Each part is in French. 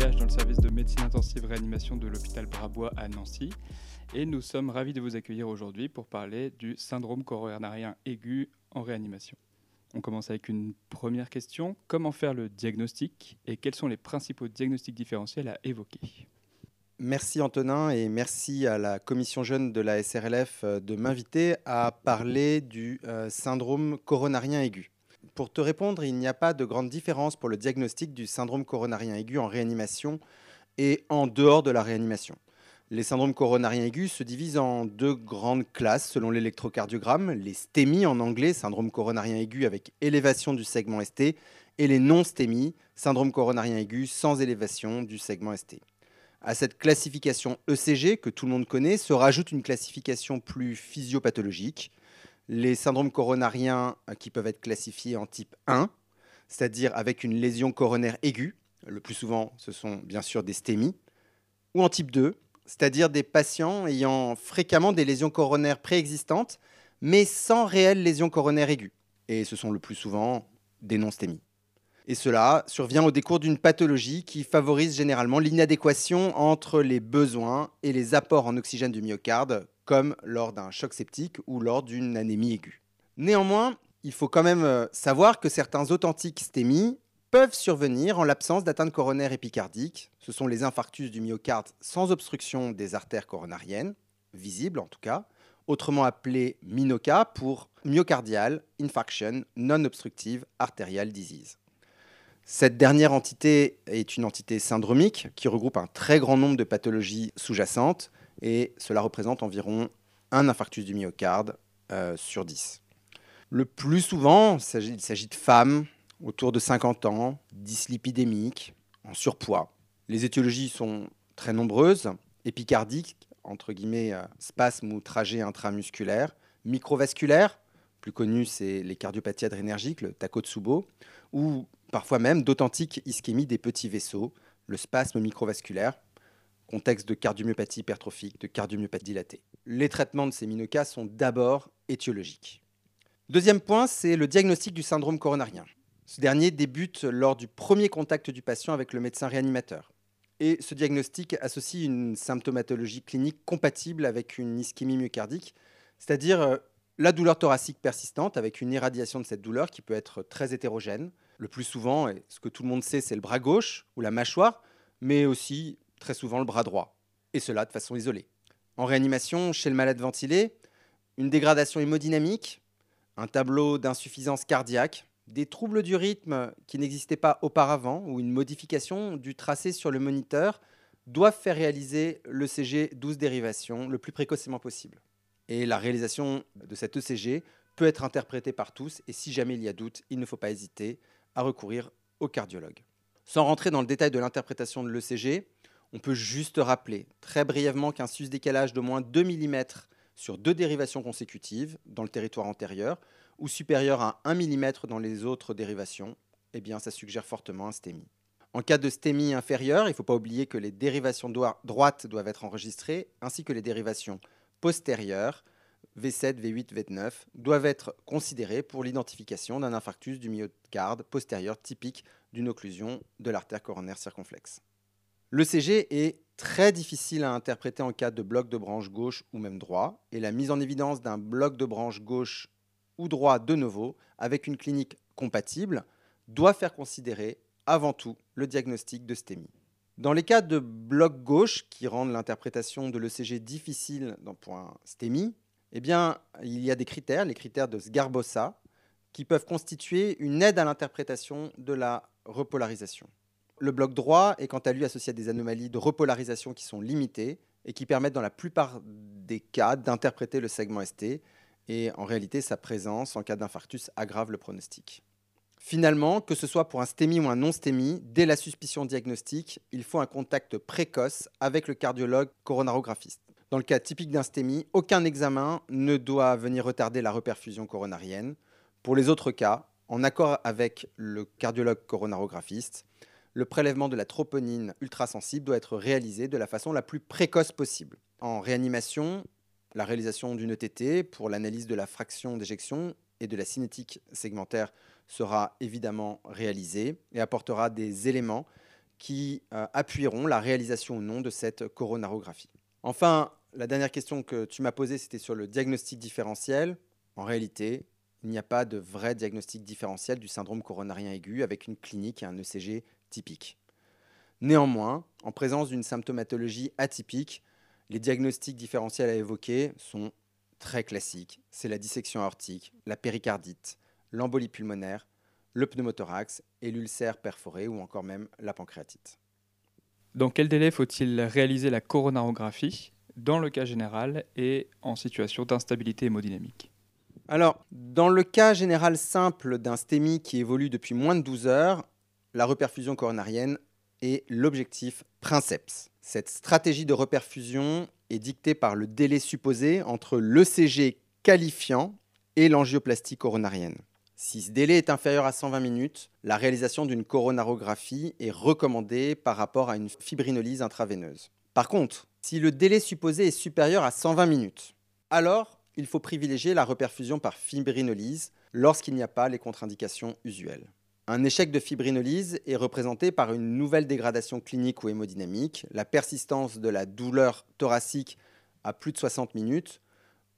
Dans le service de médecine intensive réanimation de l'hôpital Brabois à Nancy. Et nous sommes ravis de vous accueillir aujourd'hui pour parler du syndrome coronarien aigu en réanimation. On commence avec une première question. Comment faire le diagnostic et quels sont les principaux diagnostics différentiels à évoquer? Merci Antonin et merci à la commission jeune de la SRLF euh, de m'inviter à parler du euh, syndrome coronarien aigu. Pour te répondre, il n'y a pas de grande différence pour le diagnostic du syndrome coronarien aigu en réanimation et en dehors de la réanimation. Les syndromes coronariens aigus se divisent en deux grandes classes selon l'électrocardiogramme, les STEMI en anglais, syndrome coronarien aigu avec élévation du segment ST, et les non-STEMI, syndrome coronarien aigu sans élévation du segment ST. À cette classification ECG, que tout le monde connaît, se rajoute une classification plus physiopathologique. Les syndromes coronariens euh, qui peuvent être classifiés en type 1, c'est-à-dire avec une lésion coronaire aiguë, le plus souvent ce sont bien sûr des stémies, ou en type 2, c'est-à-dire des patients ayant fréquemment des lésions coronaires préexistantes, mais sans réelle lésion coronaire aiguë. Et ce sont le plus souvent des non-stémies. Et cela survient au décours d'une pathologie qui favorise généralement l'inadéquation entre les besoins et les apports en oxygène du myocarde, comme lors d'un choc septique ou lors d'une anémie aiguë. Néanmoins, il faut quand même euh, savoir que certains authentiques stémies peuvent survenir en l'absence d'atteinte coronaire épicardique. Ce sont les infarctus du myocarde sans obstruction des artères coronariennes, visibles en tout cas, autrement appelés MINOCA pour myocardial infarction non-obstructive arterial disease. Cette dernière entité est une entité syndromique qui regroupe un très grand nombre de pathologies sous-jacentes et cela représente environ un infarctus du myocarde euh, sur 10. Le plus souvent, il s'agit de femmes autour de 50 ans, dyslipidémiques, en surpoids. Les étiologies sont très nombreuses, épicardiques, entre guillemets, euh, spasmes ou trajets intramusculaires, microvasculaires, plus connu c'est les cardiopathies adrénergiques, le Takotsubo, ou parfois même d'authentiques ischémies des petits vaisseaux, le spasme microvasculaire, contexte de cardiomyopathie hypertrophique, de cardiomyopathie dilatée. Les traitements de ces minocas sont d'abord étiologiques. Deuxième point, c'est le diagnostic du syndrome coronarien. Ce dernier débute lors du premier contact du patient avec le médecin réanimateur. Et ce diagnostic associe une symptomatologie clinique compatible avec une ischémie myocardique, c'est-à-dire euh, la douleur thoracique persistante avec une irradiation de cette douleur qui peut être très hétérogène, le plus souvent, et ce que tout le monde sait, c'est le bras gauche ou la mâchoire, mais aussi très souvent le bras droit, et cela de façon isolée. En réanimation, chez le malade ventilé, une dégradation hémodynamique, un tableau d'insuffisance cardiaque, des troubles du rythme qui n'existaient pas auparavant ou une modification du tracé sur le moniteur doivent faire réaliser le CG 12 dérivation le plus précocement possible. Et la réalisation de cet ECG peut être interprétée par tous et si jamais il y a doute, il ne faut pas hésiter à recourir au cardiologue. Sans rentrer dans le détail de l'interprétation de l'ECG, on peut juste rappeler très brièvement qu'un sus-décalage d'au moins 2 mm sur deux dérivations consécutives dans le territoire antérieur ou supérieur à 1 mm dans les autres dérivations, eh ça suggère fortement un STEMI. En cas de STEMI inférieur, il ne faut pas oublier que les dérivations droites doivent être enregistrées, ainsi que les dérivations postérieures V7, V8, V9 doivent être considérés pour l'identification d'un infarctus du myocarde postérieur typique d'une occlusion de l'artère coronaire circonflexe. L'ECG est très difficile à interpréter en cas de bloc de branche gauche ou même droit, et la mise en évidence d'un bloc de branche gauche ou droit de nouveau avec une clinique compatible doit faire considérer avant tout le diagnostic de STEMI. Dans les cas de bloc gauche qui rendent l'interprétation de l'ECG difficile pour un STEMI, eh bien, il y a des critères, les critères de Sgarbossa, qui peuvent constituer une aide à l'interprétation de la repolarisation. Le bloc droit est quant à lui associé à des anomalies de repolarisation qui sont limitées et qui permettent dans la plupart des cas d'interpréter le segment ST. Et en réalité, sa présence en cas d'infarctus aggrave le pronostic. Finalement, que ce soit pour un STEMI ou un non-STEMI, dès la suspicion diagnostique, il faut un contact précoce avec le cardiologue coronarographiste. Dans le cas typique d'un STEMI, aucun examen ne doit venir retarder la reperfusion coronarienne. Pour les autres cas, en accord avec le cardiologue coronarographiste, le prélèvement de la troponine ultrasensible doit être réalisé de la façon la plus précoce possible. En réanimation, la réalisation d'une ETT pour l'analyse de la fraction d'éjection et de la cinétique segmentaire sera évidemment réalisée et apportera des éléments qui euh, appuieront la réalisation ou non de cette coronarographie. Enfin, la dernière question que tu m'as posée, c'était sur le diagnostic différentiel. En réalité, il n'y a pas de vrai diagnostic différentiel du syndrome coronarien aigu avec une clinique et un ECG typique. Néanmoins, en présence d'une symptomatologie atypique, les diagnostics différentiels à évoquer sont très classiques. C'est la dissection aortique, la péricardite, l'embolie pulmonaire, le pneumothorax et l'ulcère perforé ou encore même la pancréatite. Dans quel délai faut-il réaliser la coronarographie dans le cas général et en situation d'instabilité hémodynamique? Alors, dans le cas général simple d'un STEMI qui évolue depuis moins de 12 heures, la reperfusion coronarienne est l'objectif princeps. Cette stratégie de reperfusion est dictée par le délai supposé entre l'ECG qualifiant et l'angioplastie coronarienne. Si ce délai est inférieur à 120 minutes, la réalisation d'une coronarographie est recommandée par rapport à une fibrinolyse intraveineuse. Par contre, si le délai supposé est supérieur à 120 minutes, alors il faut privilégier la reperfusion par fibrinolyse lorsqu'il n'y a pas les contre-indications usuelles. Un échec de fibrinolyse est représenté par une nouvelle dégradation clinique ou hémodynamique, la persistance de la douleur thoracique à plus de 60 minutes,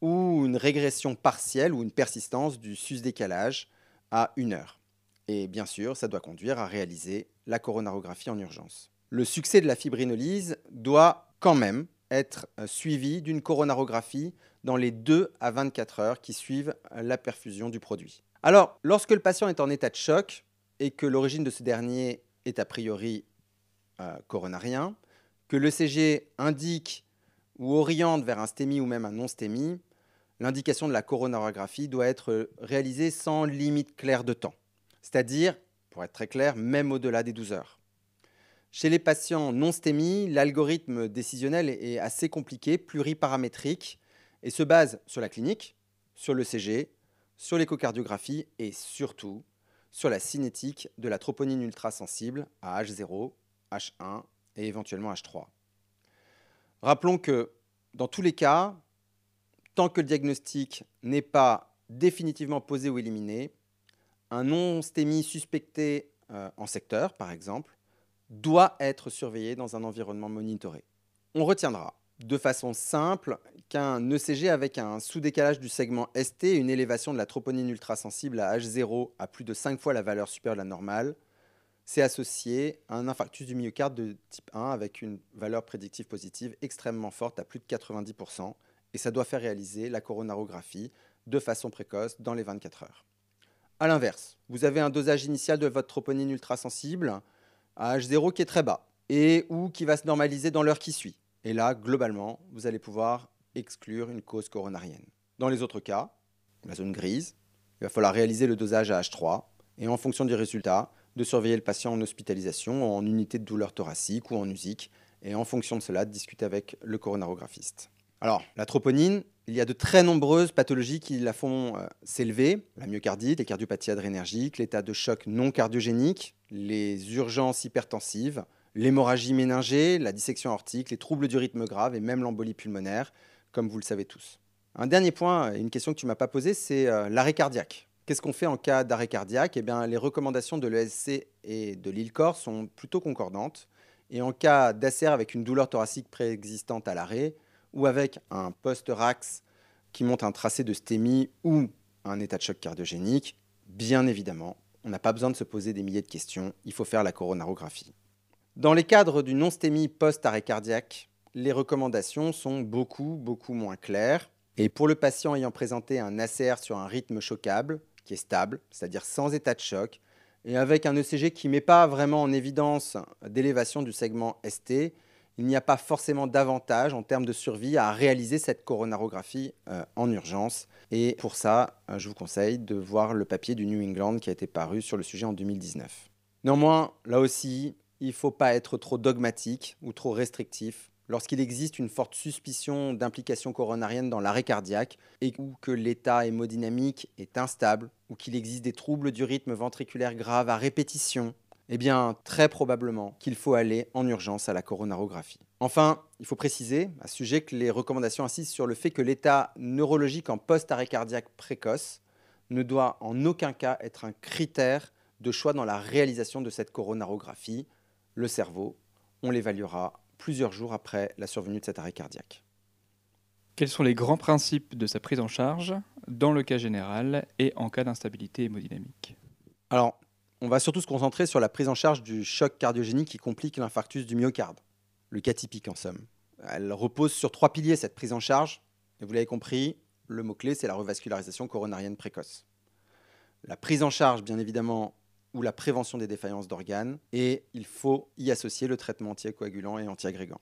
ou une régression partielle ou une persistance du sus-décalage à une heure. Et bien sûr, ça doit conduire à réaliser la coronarographie en urgence. Le succès de la fibrinolyse doit quand même être euh, suivi d'une coronarographie dans les 2 à 24 heures qui suivent la perfusion du produit. Alors, lorsque le patient est en état de choc et que l'origine de ce dernier est a priori euh, coronarien, que l'ECG indique ou oriente vers un STEMI ou même un non-STEMI, l'indication de la coronarographie doit être réalisée sans limite claire de temps. C'est-à-dire, pour être très clair, même au-delà des 12 heures. Chez les patients non STEMI, l'algorithme décisionnel est assez compliqué, pluriparamétrique, et se base sur la clinique, sur l'ECG, sur l'échocardiographie et surtout sur la cinétique de la troponine ultrasensible à H0, H1 et éventuellement H3. Rappelons que dans tous les cas, tant que le diagnostic n'est pas définitivement posé ou éliminé, un non-stémie suspecté euh, en secteur, par exemple, doit être surveillé dans un environnement monitoré. On retiendra de façon simple qu'un ECG avec un sous-décalage du segment ST et une élévation de la troponine ultrasensible à H0 à plus de 5 fois la valeur supérieure à la normale, c'est associé à un infarctus du myocarde de type 1 avec une valeur prédictive positive extrêmement forte à plus de 90%, et ça doit faire réaliser la coronarographie de façon précoce dans les 24 heures. A l'inverse, vous avez un dosage initial de votre troponine ultrasensible à H0 qui est très bas et ou qui va se normaliser dans l'heure qui suit. Et là, globalement, vous allez pouvoir exclure une cause coronarienne. Dans les autres cas, la zone grise, il va falloir réaliser le dosage à H3 et en fonction du résultat, de surveiller le patient en hospitalisation, en unité de douleur thoracique ou en usique, et en fonction de cela, de discuter avec le coronarographiste. Alors, la troponine, il y a de très nombreuses pathologies qui la font euh, s'élever. La myocardite, les cardiopathies adrénergiques, l'état de choc non cardiogénique, les urgences hypertensives, l'hémorragie méningée, la dissection aortique, les troubles du rythme grave et même l'embolie pulmonaire, comme vous le savez tous. Un dernier point, une question que tu ne m'as pas posée, c'est euh, l'arrêt cardiaque. Qu'est-ce qu'on fait en cas d'arrêt cardiaque? Eh bien, les recommandations de l'ESC et de l'ILCOR sont plutôt concordantes. Et en cas d'ACR avec une douleur thoracique préexistante à l'arrêt, ou avec un post-RAX qui montre un tracé de stémie ou un état de choc cardiogénique, bien évidemment, on n'a pas besoin de se poser des milliers de questions, il faut faire la coronarographie. Dans les cadres du non-stémie post-arrêt cardiaque, les recommandations sont beaucoup, beaucoup moins claires. Et pour le patient ayant présenté un ACR sur un rythme choquable, qui est stable, c'est-à-dire sans état de choc, et avec un ECG qui ne met pas vraiment en évidence d'élévation du segment ST, il n'y a pas forcément d'avantage en termes de survie à réaliser cette coronarographie euh, en urgence. Et pour ça, euh, je vous conseille de voir le papier du New England qui a été paru sur le sujet en 2019. Néanmoins, là aussi, il ne faut pas être trop dogmatique ou trop restrictif. Lorsqu'il existe une forte suspicion d'implication coronarienne dans l'arrêt cardiaque et ou que l'état hémodynamique est instable ou qu'il existe des troubles du rythme ventriculaire graves à répétition, eh bien, très probablement qu'il faut aller en urgence à la coronarographie. Enfin, il faut préciser à ce sujet que les recommandations insistent sur le fait que l'état neurologique en post-arrêt cardiaque précoce ne doit en aucun cas être un critère de choix dans la réalisation de cette coronarographie. le cerveau. On l'évaluera plusieurs jours après la survenue de cet arrêt cardiaque. Quels sont les grands principes de sa prise en charge dans le cas général et en cas d'instabilité hémodynamique? Alors, on va surtout se concentrer sur la prise en charge du choc cardiogénique qui complique l'infarctus du myocarde, le cas typique en somme. Elle repose sur trois piliers, cette prise en charge. Et vous l'avez compris, le mot-clé, c'est la revascularisation coronarienne précoce. La prise en charge, bien évidemment, ou la prévention des défaillances d'organes, et il faut y associer le traitement anticoagulant et antiagrégant.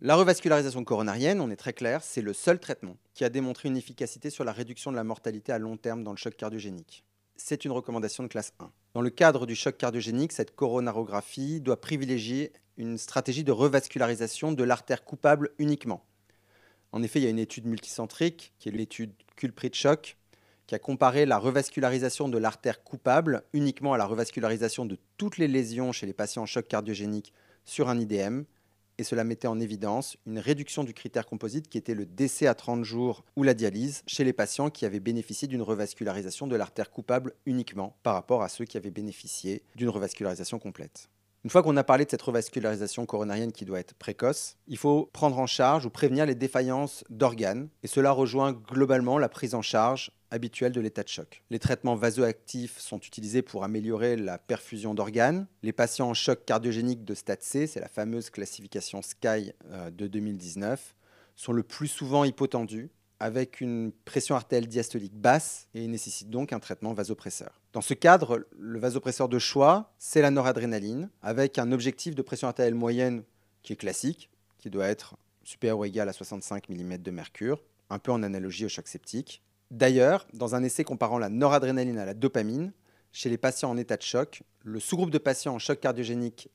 La revascularisation coronarienne, on est très clair, c'est le seul traitement qui a démontré une efficacité sur la réduction de la mortalité à long terme dans le choc cardiogénique. C'est une recommandation de classe 1. Dans le cadre du choc cardiogénique, cette coronarographie doit privilégier une stratégie de revascularisation de l'artère coupable uniquement. En effet, il y a une étude multicentrique, qui est l'étude Culprit Choc, qui a comparé la revascularisation de l'artère coupable uniquement à la revascularisation de toutes les lésions chez les patients en choc cardiogénique sur un IDM et cela mettait en évidence une réduction du critère composite qui était le décès à 30 jours ou la dialyse chez les patients qui avaient bénéficié d'une revascularisation de l'artère coupable uniquement par rapport à ceux qui avaient bénéficié d'une revascularisation complète. Une fois qu'on a parlé de cette revascularisation coronarienne qui doit être précoce, il faut prendre en charge ou prévenir les défaillances d'organes, et cela rejoint globalement la prise en charge habituelle de l'état de choc. Les traitements vasoactifs sont utilisés pour améliorer la perfusion d'organes. Les patients en choc cardiogénique de stade C, c'est la fameuse classification SKY euh, de 2019, sont le plus souvent hypotendus avec une pression artérielle diastolique basse et nécessite donc un traitement vasopresseur. Dans ce cadre, le vasopresseur de choix, c'est la noradrénaline, avec un objectif de pression artérielle moyenne qui est classique, qui doit être supérieur ou égal à 65 mm de mercure, un peu en analogie au choc septique. D'ailleurs, dans un essai comparant la noradrénaline à la dopamine, chez les patients en état de choc, le sous-groupe de patients en choc cardiogénique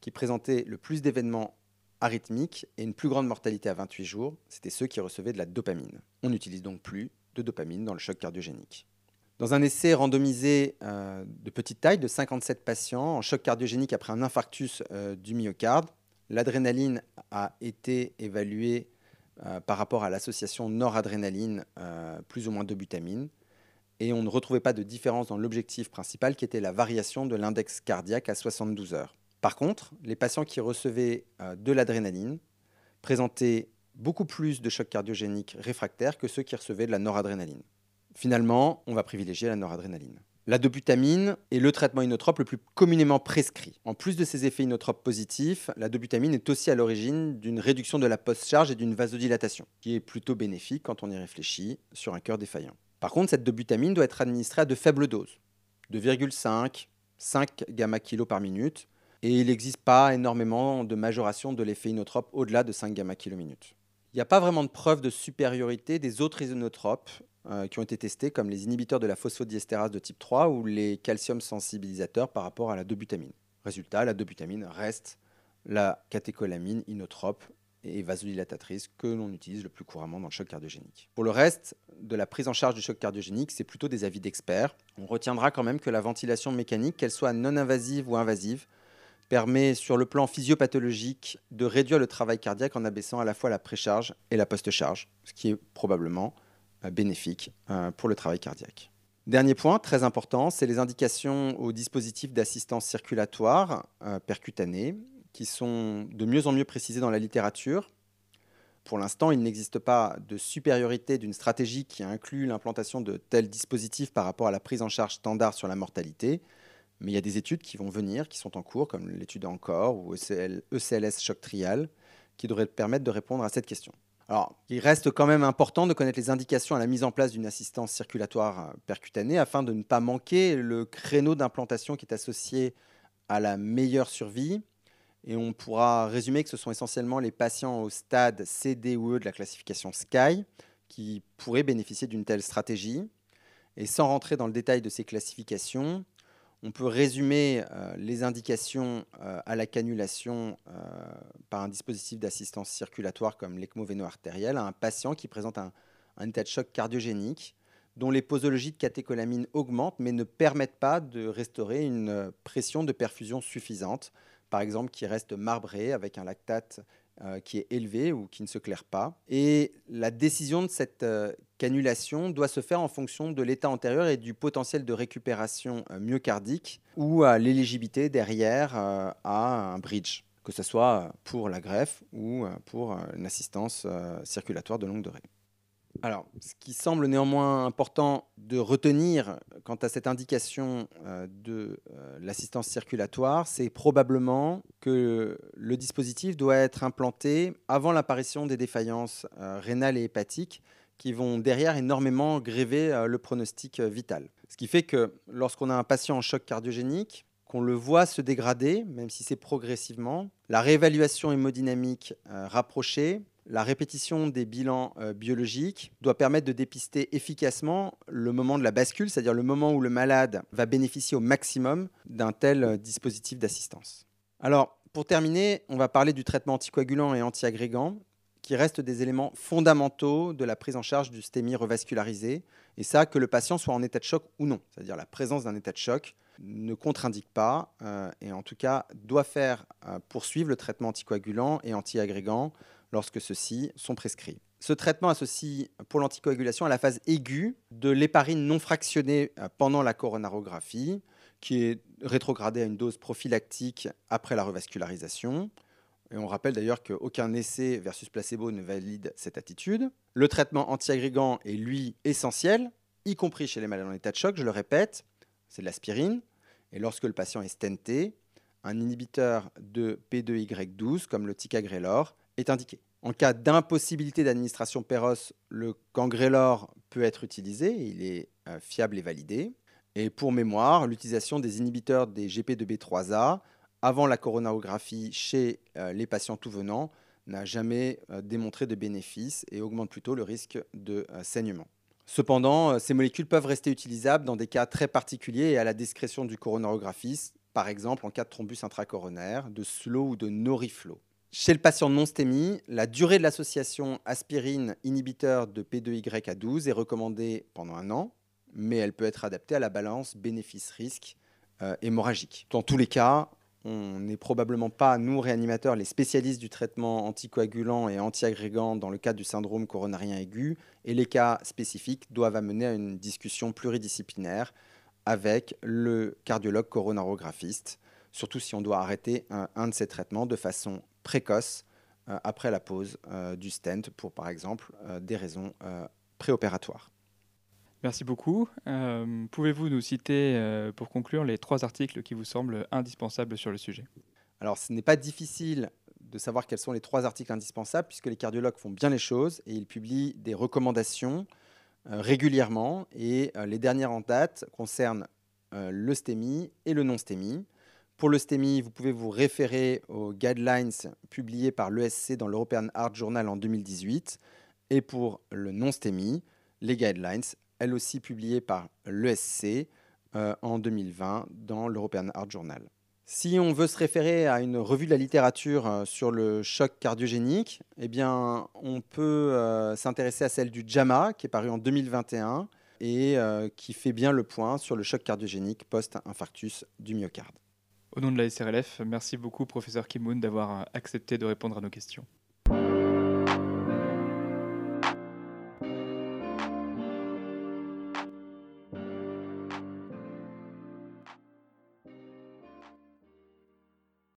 qui présentait le plus d'événements arythmique et une plus grande mortalité à 28 jours, c'était ceux qui recevaient de la dopamine. On n'utilise donc plus de dopamine dans le choc cardiogénique. Dans un essai randomisé euh, de petite taille de 57 patients en choc cardiogénique après un infarctus euh, du myocarde, l'adrénaline a été évaluée euh, par rapport à l'association noradrénaline plus ou moins de butamine et on ne retrouvait pas de différence dans l'objectif principal qui était la variation de l'index cardiaque à 72 heures. Par contre, les patients qui recevaient euh, de l'adrénaline présentaient beaucoup plus de chocs cardiogéniques réfractaires que ceux qui recevaient de la noradrénaline. Finalement, on va privilégier la noradrénaline. La dobutamine est le traitement inotrope le plus communément prescrit. En plus de ses effets inotropes positifs, la dobutamine est aussi à l'origine d'une réduction de la post-charge et d'une vasodilatation, qui est plutôt bénéfique quand on y réfléchit sur un cœur défaillant. Par contre, cette dobutamine doit être administrée à de faibles doses, 2,5, 5 gamma kilo par minute, et il n'existe pas énormément de majoration de l'effet inotrope au-delà de 5 gamma kilominutes. Il n'y a pas vraiment de preuve de supériorité des autres inotropes euh, qui ont été testés, comme les inhibiteurs de la phosphodiestérase de type 3 ou les calcium sensibilisateurs par rapport à la dobutamine. Résultat, la dobutamine reste la catécholamine inotrope et vasodilatatrice que l'on utilise le plus couramment dans le choc cardiogénique. Pour le reste de la prise en charge du choc cardiogénique, c'est plutôt des avis d'experts. On retiendra quand même que la ventilation mécanique, qu'elle soit non invasive ou invasive, permet sur le plan physiopathologique de réduire le travail cardiaque en abaissant à la fois la précharge et la post-charge, ce qui est probablement euh, bénéfique euh, pour le travail cardiaque. Dernier point très important, c'est les indications aux dispositifs d'assistance circulatoire euh, percutanée qui sont de mieux en mieux précisées dans la littérature. Pour l'instant, il n'existe pas de supériorité d'une stratégie qui inclut l'implantation de tels dispositifs par rapport à la prise en charge standard sur la mortalité. Mais il y a des études qui vont venir, qui sont en cours, comme l'étude Encore ou ECLS e Choc Trial, qui devraient permettre de répondre à cette question. Alors, il reste quand même important de connaître les indications à la mise en place d'une assistance circulatoire percutanée afin de ne pas manquer le créneau d'implantation qui est associé à la meilleure survie. Et on pourra résumer que ce sont essentiellement les patients au stade C, D ou E de la classification SKY qui pourraient bénéficier d'une telle stratégie. Et sans rentrer dans le détail de ces classifications, on peut résumer euh, les indications euh, à la cannulation euh, par un dispositif d'assistance circulatoire comme l'ECMO véno-artériel à un patient qui présente un, état de choc cardiogénique dont les posologies de catécholamine augmentent mais ne permettent pas de restaurer une pression de perfusion suffisante, par exemple qui reste marbrée avec un lactate euh, qui est élevé ou qui ne se claire pas. Et la décision de cette euh, cannulation doit se faire en fonction de l'état antérieur et du potentiel de récupération euh, myocardique ou à l'éligibilité derrière à un bridge, que ce soit pour la greffe ou pour une assistance circulatoire de longue durée. Alors, ce qui semble néanmoins important de retenir quant à cette indication euh, de euh, l'assistance circulatoire, c'est probablement que le dispositif doit être implanté avant l'apparition des défaillances euh, rénales et hépatiques qui vont derrière énormément gréver le pronostic vital. Ce qui fait que lorsqu'on a un patient en choc cardiogénique, qu'on le voit se dégrader, même si c'est progressivement, la réévaluation hémodynamique rapprochée la répétition des bilans euh, biologiques doit permettre de dépister efficacement le moment de la bascule, c'est-à-dire le moment où le malade va bénéficier au maximum d'un tel euh, dispositif d'assistance. Alors, pour terminer, on va parler du traitement anticoagulant et antiagrégant, qui restent des éléments fondamentaux de la prise en charge du STEMI revascularisé, et ça, que le patient soit en état de choc ou non, c'est-à-dire la présence d'un état de choc ne contre-indique pas, euh, et en tout cas doit faire poursuivre le traitement anticoagulant et antiagrégant lorsque ceux-ci sont prescrits. Ce traitement associe pour l'anticoagulation à la phase aiguë de l'héparine non fractionnée euh, pendant la coronarographie, qui est rétrogradée à une dose prophylactique après la revascularisation. Et on rappelle d'ailleurs qu'aucun essai versus placebo ne valide cette attitude. Le traitement antiagrégant est lui essentiel, y compris chez les malades en état de choc, je le répète, c'est de l'aspirine. Et lorsque le patient est stenté, un inhibiteur de P2Y12 comme le ticagrelor est indiqué. En cas d'impossibilité d'administration péros, le cangrelor peut être utilisé, il est euh, fiable et validé. Et pour mémoire, l'utilisation des inhibiteurs des GP2B3A avant la coronarographie chez euh, les patients tout venant n'a jamais euh, démontré de bénéfice et augmente plutôt le risque de saignement. Cependant, ces molécules peuvent rester utilisables dans des cas très particuliers et à la discrétion du coronarographiste, par exemple en cas de thrombus intracoronaire, de slow ou de noriflow. Chez le patient non stémie, la durée de l'association aspirine-inhibiteur de P2Y à 12 est recommandée pendant un an, mais elle peut être adaptée à la balance bénéfice-risque euh, hémorragique. Dans tous les cas, on n'est probablement pas, nous réanimateurs, les spécialistes du traitement anticoagulant et antiagrégant dans le cas du syndrome coronarien aigu, et les cas spécifiques doivent amener à une discussion pluridisciplinaire avec le cardiologue coronarographiste, surtout si on doit arrêter un de ces traitements de façon précoce euh, après la pose euh, du stent pour, par exemple, euh, des raisons préopératoires. Merci beaucoup. Pouvez-vous nous citer, pour conclure, les trois articles qui vous semblent indispensables sur le sujet? Alors, ce n'est pas difficile de savoir quels sont les trois articles indispensables, puisque les cardiologues font bien les choses et ils publient des recommandations régulièrement. Et les dernières en date concernent le STEMI et le non-STEMI. Pour le STEMI, vous pouvez vous référer aux guidelines publiés par l'ESC dans l'European Heart Journal en 2018. Et pour le non-STEMI, les guidelines, elles aussi publiées par l'ESC euh, en 2020 dans l'European Heart Journal. Si on veut se référer à une revue de la littérature euh, sur le choc cardiogénique, eh bien, on peut euh, s'intéresser à celle du JAMA, qui est paru en 2021 et qui fait bien le point sur le choc cardiogénique post-infarctus du myocarde. Au nom de la SRLF, merci beaucoup, professeur Kimoun, d'avoir accepté de répondre à nos questions.